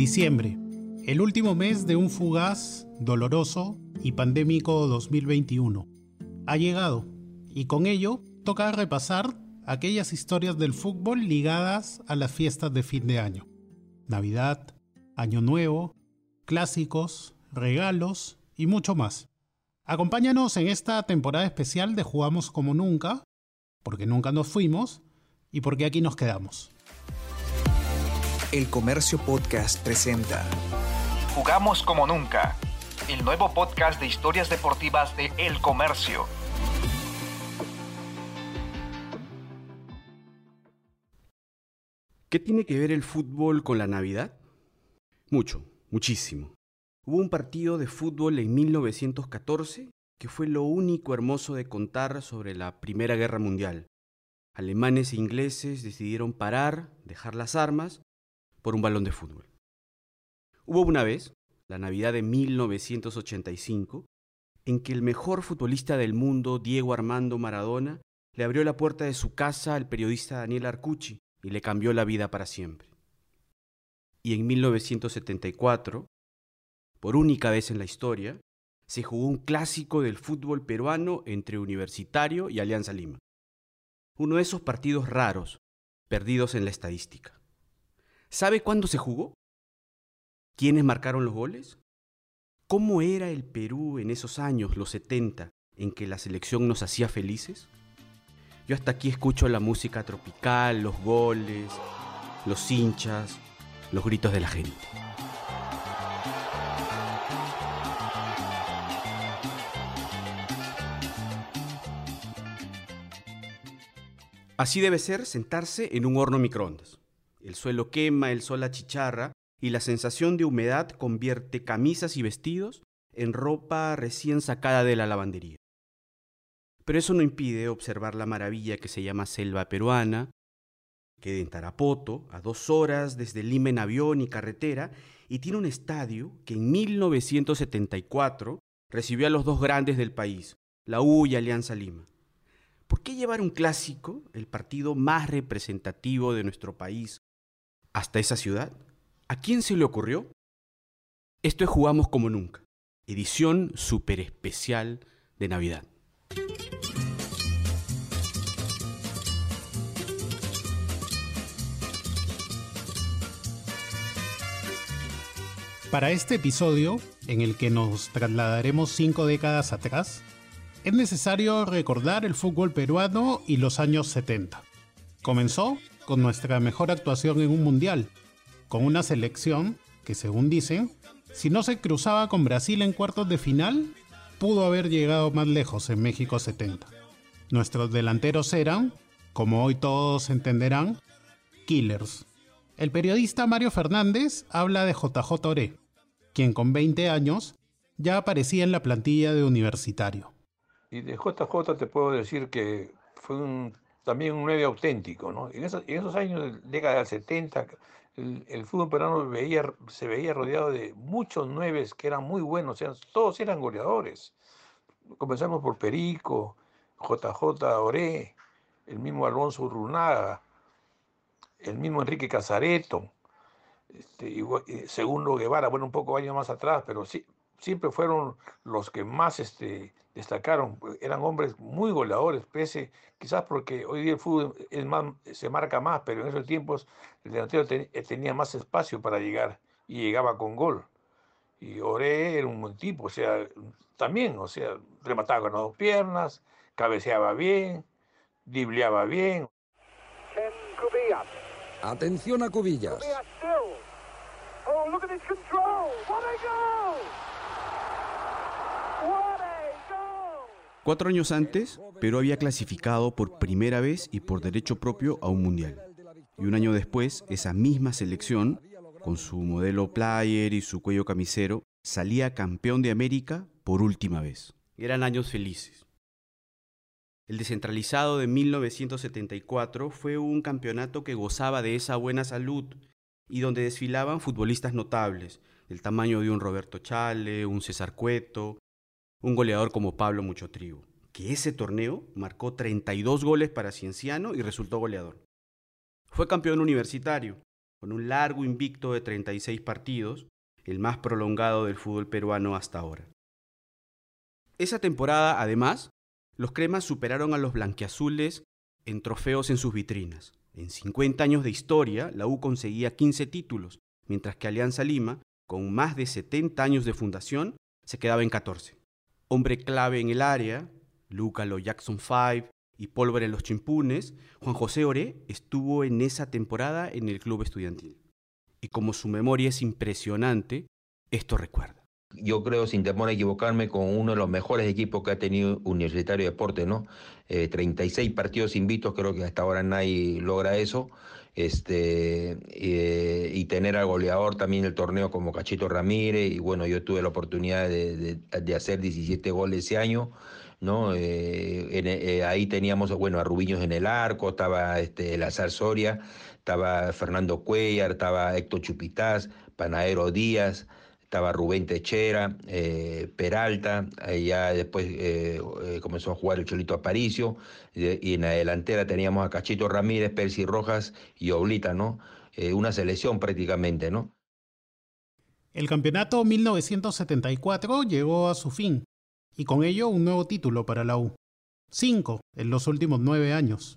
Diciembre, el último mes de un fugaz, doloroso y pandémico 2021. Ha llegado, y con ello toca repasar aquellas historias del fútbol ligadas a las fiestas de fin de año. Navidad, Año Nuevo, clásicos, regalos y mucho más. Acompáñanos en esta temporada especial de Jugamos como nunca, porque nunca nos fuimos y porque aquí nos quedamos. El Comercio Podcast presenta Jugamos como nunca, el nuevo podcast de historias deportivas de El Comercio. ¿Qué tiene que ver el fútbol con la Navidad? Mucho, muchísimo. Hubo un partido de fútbol en 1914 que fue lo único hermoso de contar sobre la Primera Guerra Mundial. Alemanes e ingleses decidieron parar, dejar las armas, por un balón de fútbol. Hubo una vez, la Navidad de 1985, en que el mejor futbolista del mundo, Diego Armando Maradona, le abrió la puerta de su casa al periodista Daniel Arcucci y le cambió la vida para siempre. Y en 1974, por única vez en la historia, se jugó un clásico del fútbol peruano entre Universitario y Alianza Lima. Uno de esos partidos raros, perdidos en la estadística. ¿Sabe cuándo se jugó? ¿Quiénes marcaron los goles? ¿Cómo era el Perú en esos años, los 70, en que la selección nos hacía felices? Yo hasta aquí escucho la música tropical, los goles, los hinchas, los gritos de la gente. Así debe ser sentarse en un horno microondas. El suelo quema, el sol achicharra y la sensación de humedad convierte camisas y vestidos en ropa recién sacada de la lavandería. Pero eso no impide observar la maravilla que se llama selva peruana, que en Tarapoto, a dos horas desde Lima en avión y carretera, y tiene un estadio que en 1974 recibió a los dos grandes del país, la U y Alianza Lima. ¿Por qué llevar un clásico, el partido más representativo de nuestro país, hasta esa ciudad? ¿A quién se le ocurrió? Esto es Jugamos como nunca, edición super especial de Navidad. Para este episodio, en el que nos trasladaremos cinco décadas atrás, es necesario recordar el fútbol peruano y los años 70. Comenzó con nuestra mejor actuación en un mundial, con una selección que, según dicen, si no se cruzaba con Brasil en cuartos de final, pudo haber llegado más lejos en México 70. Nuestros delanteros eran, como hoy todos entenderán, killers. El periodista Mario Fernández habla de JJ Oré, quien con 20 años ya aparecía en la plantilla de universitario. Y de JJ te puedo decir que fue también un 9 auténtico. ¿no? En, esos, en esos años, década del 70, el, fútbol peruano se veía rodeado de muchos nueves que eran muy buenos, todos eran goleadores. Comenzamos por Perico, JJ Oré, el mismo Alonso Urrunaga, el mismo Enrique Casareto, este, eh, Segundo Guevara, bueno, un poco años más atrás, pero sí, siempre fueron los que más este, destacaron. Eran hombres muy goleadores, pese quizás porque hoy día el fútbol es más, se marca más, pero en esos tiempos el delantero eh, tenía más espacio para llegar y llegaba con gol. Y Oré era un buen tipo, o sea, también, o sea, remataba con las dos piernas, cabeceaba bien, dribleaba bien. Atención a Cubillas. Oh, look at his control. What a goal! What a goal! Cuatro años antes, Perú había clasificado por primera vez y por derecho propio a un mundial. Y un año después, esa misma selección, con su modelo player y su cuello camisero, salía campeón de América por última vez. Eran años felices. El descentralizado de 1974 fue un campeonato que gozaba de esa buena salud y donde desfilaban futbolistas notables, del tamaño de un Roberto Chale, un César Cueto, un goleador como Pablo Muchotrigo, que ese torneo marcó 32 goles para Cienciano y resultó goleador. Fue campeón universitario, con un largo invicto de 36 partidos, el más prolongado del fútbol peruano hasta ahora. Esa temporada, además, los cremas superaron a los blanquiazules en trofeos en sus vitrinas. En 50 años de historia, la U conseguía 15 títulos, mientras que Alianza Lima, con más de 70 años de fundación, se quedaba en 14. Hombre clave en el área, Lucalo Jackson 5 y Pólvora en los Chimpunes, Juan José Oré estuvo en esa temporada en el club estudiantil. Y como su memoria es impresionante, esto recuerda yo creo, sin temor a equivocarme, con uno de los mejores equipos que ha tenido Universitario de Deporte, ¿no? 36 eh, partidos invictos, creo que hasta ahora nadie logra eso. Este, eh, y tener al goleador también el torneo como Cachito Ramírez, y bueno, yo tuve la oportunidad de, hacer 17 goles ese año. ¿no? Eh, ahí teníamos, bueno, a Rubiños en el arco, estaba este, Lazar Soria, estaba Fernando Cuellar, estaba Héctor Chupitaz, Panadero Díaz, estaba Rubén Techera, eh, Peralta, ya después eh, eh, comenzó a jugar el Cholito Aparicio, y en la delantera teníamos a Cachito Ramírez, Percy Rojas y Oblita, ¿no? una selección prácticamente, ¿no? El campeonato 1974 llegó a su fin, y con ello un nuevo título para la U. Cinco en los últimos nueve años.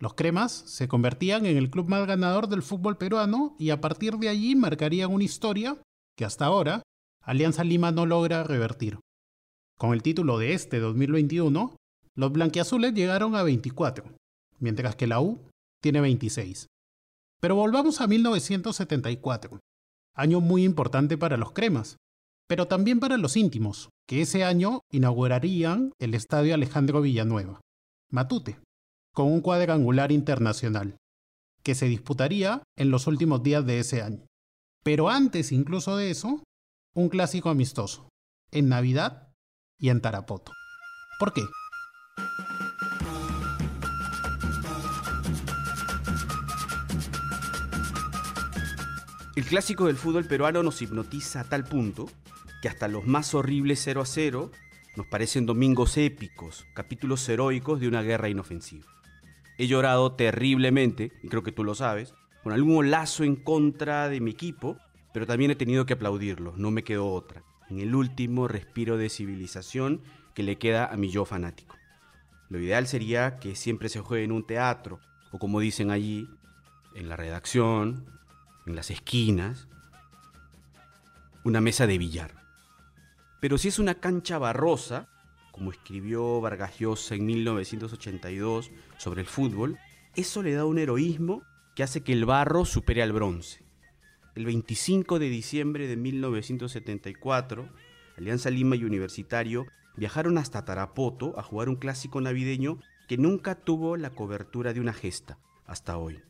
Los cremas se convertían en el club más ganador del fútbol peruano y a partir de allí marcarían una historia que hasta ahora Alianza Lima no logra revertir. Con el título de este 2021, los blanquiazules llegaron a 24, mientras que la U tiene 26. Pero volvamos a 1974, año muy importante para los cremas, pero también para los íntimos, que ese año inaugurarían el Estadio Alejandro Villanueva, Matute, con un cuadrangular internacional, que se disputaría en los últimos días de ese año. Pero antes incluso de eso, un clásico amistoso, en Navidad y en Tarapoto. ¿Por qué? El clásico del fútbol peruano nos hipnotiza a tal punto que hasta los más horribles 0 a 0 nos parecen domingos épicos, capítulos heroicos de una guerra inofensiva. He llorado terriblemente, y creo que tú lo sabes, con algún lazo en contra de mi equipo, pero también he tenido que aplaudirlo, no me quedó otra, en el último respiro de civilización que le queda a mi yo fanático. Lo ideal sería que siempre se juegue en un teatro, o como dicen allí, en la redacción, en las esquinas, una mesa de billar. Pero si es una cancha barrosa, como escribió Vargas Llosa en 1982 sobre el fútbol, eso le da un heroísmo que hace que el barro supere al bronce. El 25 de diciembre de 1974, Alianza Lima y Universitario viajaron hasta Tarapoto a jugar un clásico navideño que nunca tuvo la cobertura de una gesta hasta hoy.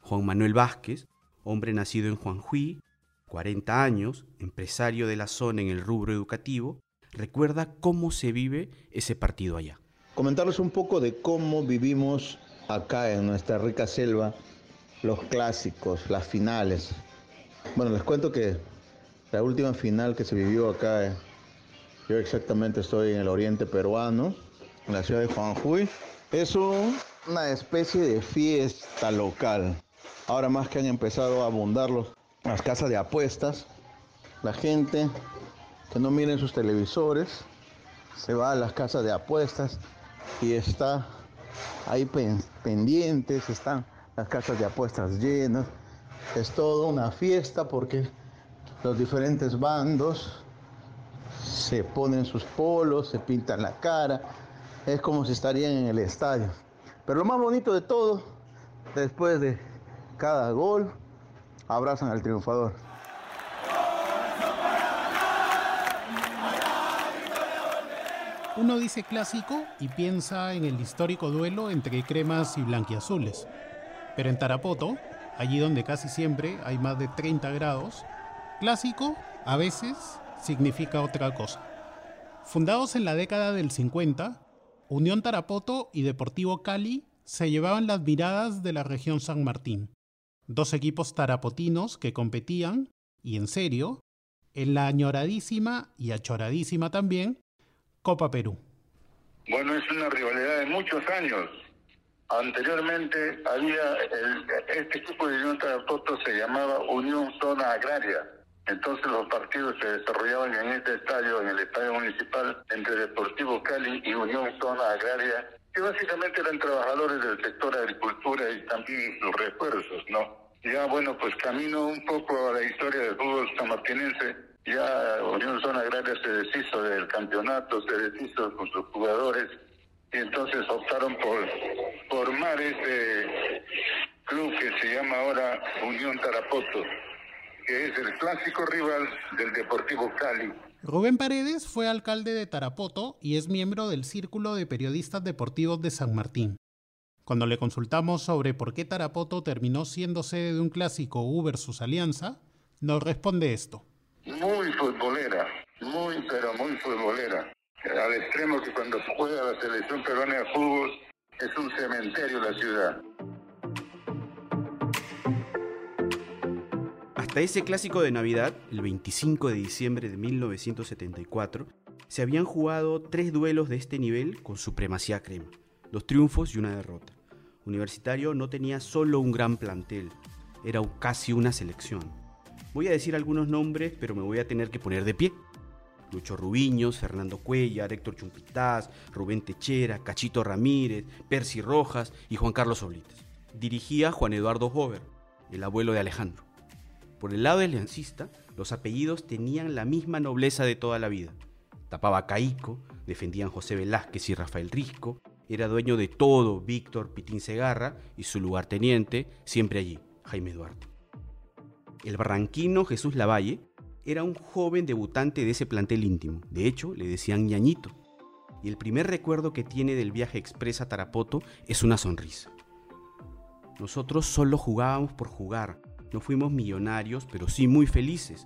Juan Manuel Vázquez, hombre nacido en Juanjuí, 40 años, empresario de la zona en el rubro educativo, recuerda cómo se vive ese partido allá. Comentarles un poco de cómo vivimos acá en nuestra rica selva los clásicos, las finales. Bueno, les cuento que la última final que se vivió acá, yo exactamente estoy en el oriente peruano, en la ciudad de Juanjuy, es una especie de fiesta local. Ahora más que han empezado a abundar las casas de apuestas, la gente que no miren sus televisores se va a las casas de apuestas y está ahí pendientes, están las casas de apuestas llenas. Es toda una fiesta porque los diferentes bandos se ponen sus polos, se pintan la cara. Es como si estarían en el estadio. Pero lo más bonito de todo, después de cada gol, abrazan al triunfador. Uno dice clásico y piensa en el histórico duelo entre cremas y blanquiazules. Pero en Tarapoto, allí donde casi siempre hay más de 30 grados, clásico a veces significa otra cosa. Fundados en la década del 50, Unión Tarapoto y Deportivo Cali se llevaban las miradas de la región San Martín. Dos equipos tarapotinos que competían, y en serio, en la añoradísima y achoradísima también Copa Perú. Bueno, es una rivalidad de muchos años Anteriormente había este equipo de Unión Tarapoto se llamaba Unión Zona Agraria. Entonces los partidos se desarrollaban en este estadio, en el estadio municipal, entre Deportivo Cali y Unión Zona Agraria, que básicamente eran trabajadores del sector agricultura y también sus refuerzos, ¿no? Ya bueno, pues camino un poco a la historia del fútbol sanmartinense. Ya Unión Zona Agraria se deshizo del campeonato, se deshizo con sus jugadores y entonces optaron por formar este club que se llama ahora Unión Tarapoto, que es el clásico rival del Deportivo Cali. Rubén Paredes fue alcalde de Tarapoto y es miembro del Círculo de Periodistas Deportivos de San Martín. Cuando le consultamos sobre por qué Tarapoto terminó siendo sede de un clásico U versus Alianza, nos responde esto. Muy futbolera, muy pero muy futbolera al extremo que cuando juega la selección peruana de fútbol es un cementerio la ciudad. Hasta ese clásico de Navidad, el 25 de diciembre de 1974, se habían jugado tres duelos de este nivel con supremacía crema, dos triunfos y una derrota. Universitario no tenía solo un gran plantel, era casi una selección. Voy a decir algunos nombres, pero me voy a tener que poner de pie. Lucho Rubiños, Fernando Cuellar, Héctor Chumpitaz, Rubén Techera, Cachito Ramírez, Percy Rojas y Juan Carlos Oblites. Dirigía Juan Eduardo Hover, el abuelo de Alejandro. Por el lado del aliancista, los apellidos tenían la misma nobleza de toda la vida. Tapaba Caico, defendían José Velázquez y Rafael Risco, era dueño de todo Víctor Pitín Segarra y su lugarteniente, siempre allí, Jaime Duarte. El barranquino Jesús Lavalle era un joven debutante de ese plantel íntimo. De hecho, le decían ñañito. Y el primer recuerdo que tiene del viaje express a Tarapoto es una sonrisa. Nosotros solo jugábamos por jugar. No fuimos millonarios, pero sí muy felices,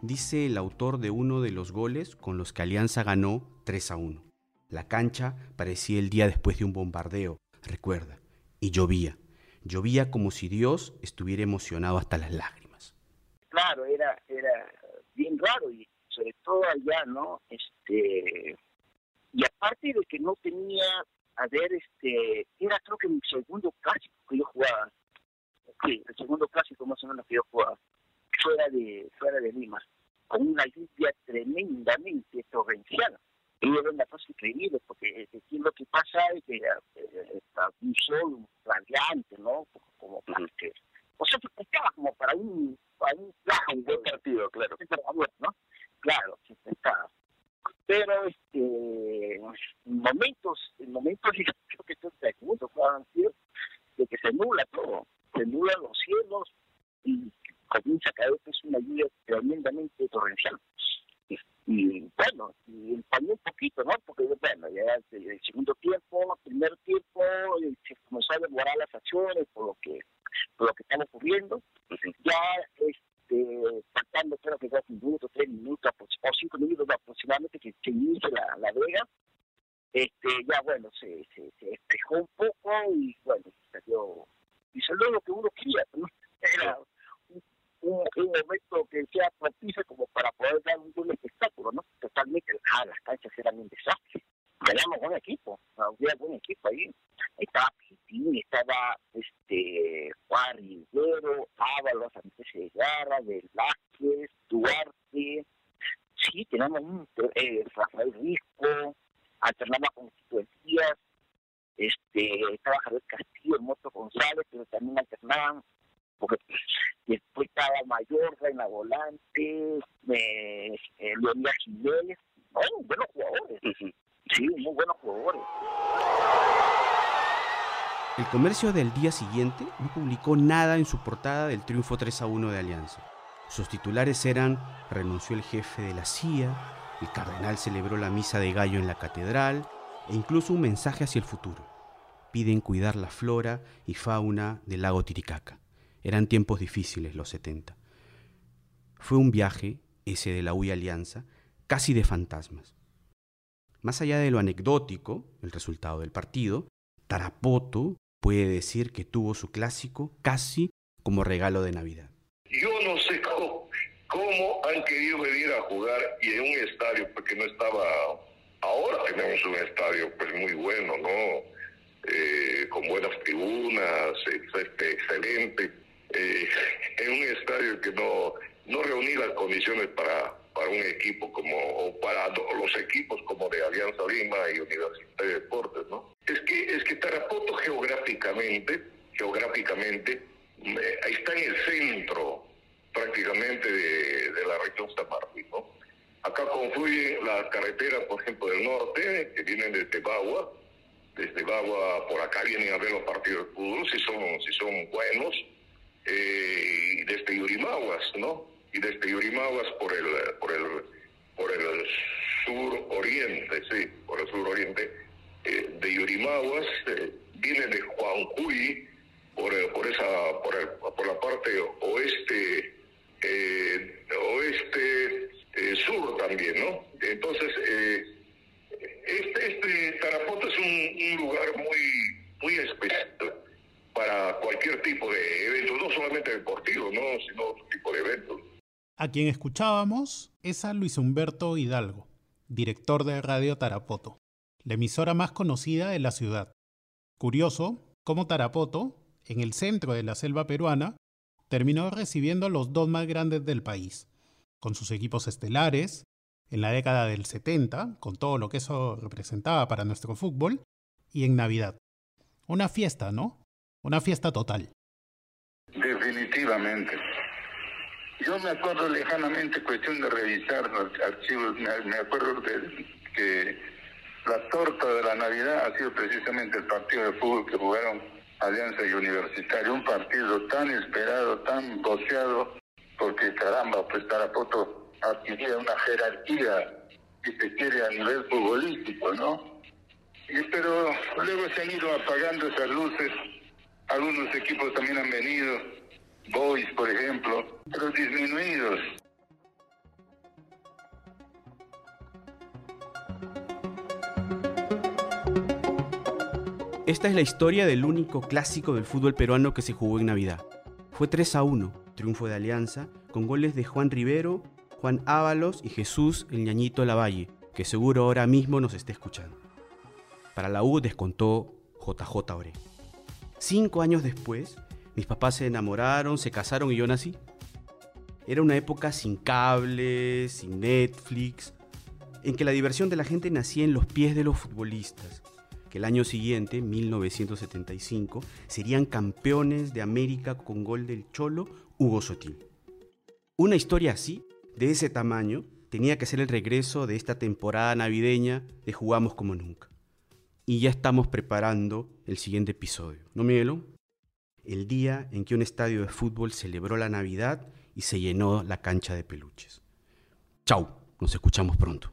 dice el autor de uno de los goles con los que Alianza ganó 3 a 1. La cancha parecía el día después de un bombardeo, recuerda, y llovía. Llovía como si Dios estuviera emocionado hasta las lágrimas. Claro, era, era bien raro y sobre todo allá, ¿no? Este y aparte de que no tenía, a ver, este, era creo que mi segundo clásico que yo jugaba, sí, el segundo clásico más o menos que yo jugaba, fuera de, fuera de Lima, con una lluvia tremendamente torrencial. Y era una cosa increíble, porque aquí lo que pasa es que eh, un sol radiante, ¿no? Como que, o sea, se prestaba como para un un, un buen partido, claro. ¿no? Claro, está. Pero este, en momentos, en momentos yo creo que esto es mundo de que se nula todo, se nula los cielos y comienza a caer es una lluvia tremendamente torrencial. Y, bueno, y empañó un poquito, ¿no? Porque bueno, ya el, segundo tiempo, el primer tiempo, se comenzó a demorar las acciones por lo que por lo que están ocurriendo. Ya este, faltando creo que dos minutos, tres minutos o cinco minutos aproximadamente que, se inicia la, la vega, este, ya bueno, se, se, se despejó un poco y bueno, salió, y salió lo que uno quería, ¿no? Era un, un, momento que sea propicio como para poder dar un buen espectáculo, ¿no? Totalmente, ah, las canchas eran un desastre. Teníamos buen equipo, había buen equipo ahí. Estaba Pitín, estaba este Juan Rivero, Ábalos, Andrés Segarra, Velázquez, Duarte. Sí, tenemos un eh, Rafael Risco, alternaba con Tito Díaz, este, estaba Javier Castillo, Moto González, pero también alternaban, porque después estaba Mayor, Reina Volante, eh, eh, Leonida Jiménez, bueno, buenos jugadores. Sí, muy buenos jugadores. El comercio del día siguiente no publicó nada en su portada del triunfo 3 a 1 de Alianza. Sus titulares eran renunció el jefe de la CIA, el cardenal celebró la misa de gallo en la catedral e incluso un mensaje hacia el futuro. Piden cuidar la flora y fauna del lago Titicaca. Eran tiempos difíciles los 70. Fue un viaje, ese de la UI Alianza, casi de fantasmas. Más allá de lo anecdótico, el resultado del partido, Tarapoto puede decir que tuvo su clásico casi como regalo de Navidad. Yo no cómo, han querido venir a jugar y en un estadio, porque no estaba... Ahora tenemos un estadio pues muy bueno, ¿no? eh, con buenas tribunas, excelente, eh, en un estadio que no, no reunía las condiciones para, para un equipo como, o para los equipos como de Alianza Lima y Universidad de Deportes, ¿no? Es que, es que Tarapoto geográficamente, geográficamente, está en el centro prácticamente de, la región San Martín, ¿no? Acá confluye la carretera, por ejemplo, del norte, que vienen desde Bagua, desde Bagua por acá vienen a ver los partidos de fútbol, si son, si son buenos, eh, y desde Yurimaguas, ¿no? Y desde Yurimaguas por el, por el, por el sur oriente, sí, por el sur oriente, eh, de Yurimaguas, eh, viene de Juancuy, por, por esa, por, el, por la parte oeste, oeste, sur también, ¿no? Entonces, este, este Tarapoto es un, un lugar muy, muy especial para cualquier tipo de evento, no solamente deportivo, ¿no? sino otro tipo de eventos. A quien escuchábamos es a Luis Humberto Hidalgo, director de Radio Tarapoto, la emisora más conocida de la ciudad. Curioso cómo Tarapoto, en el centro de la selva peruana, terminó recibiendo los dos más grandes del país, con sus equipos estelares, en la década del 70, con todo lo que eso representaba para nuestro fútbol, y en Navidad. Una fiesta, ¿no? Una fiesta total. Definitivamente. Yo me acuerdo lejanamente, cuestión de revisar los archivos, me, acuerdo que la torta de la Navidad ha sido precisamente el partido de fútbol que jugaron Alianza y un partido tan esperado, tan boceado, porque caramba, pues Tarapoto adquiría una jerarquía, si se quiere, a nivel futbolístico, ¿no? Y, pero luego se han ido apagando esas luces algunos equipos también han venido, Boys, por ejemplo, pero disminuidos. Esta es la historia del único clásico del fútbol peruano que se jugó en Navidad. Fue 3 a 1, triunfo de Alianza, con goles de Juan Rivero, Juan Ábalos y Jesús el ñañito Lavalle, que seguro ahora mismo nos está escuchando. Para la U descontó JJ Ore. Cinco años después, mis papás se enamoraron, se casaron y yo nací. Era una época sin cables, sin Netflix, en que la diversión de la gente nacía en los pies de los futbolistas, que el año siguiente, 1975, serían campeones de América con gol del Cholo Hugo Sotil. Una historia así, de ese tamaño, tenía que ser el regreso de esta temporada navideña de Jugamos como nunca y ya estamos preparando el siguiente episodio. ¿No, Miguelo? El día en que un estadio de fútbol celebró la Navidad y se llenó la cancha de peluches. Chau, nos escuchamos pronto.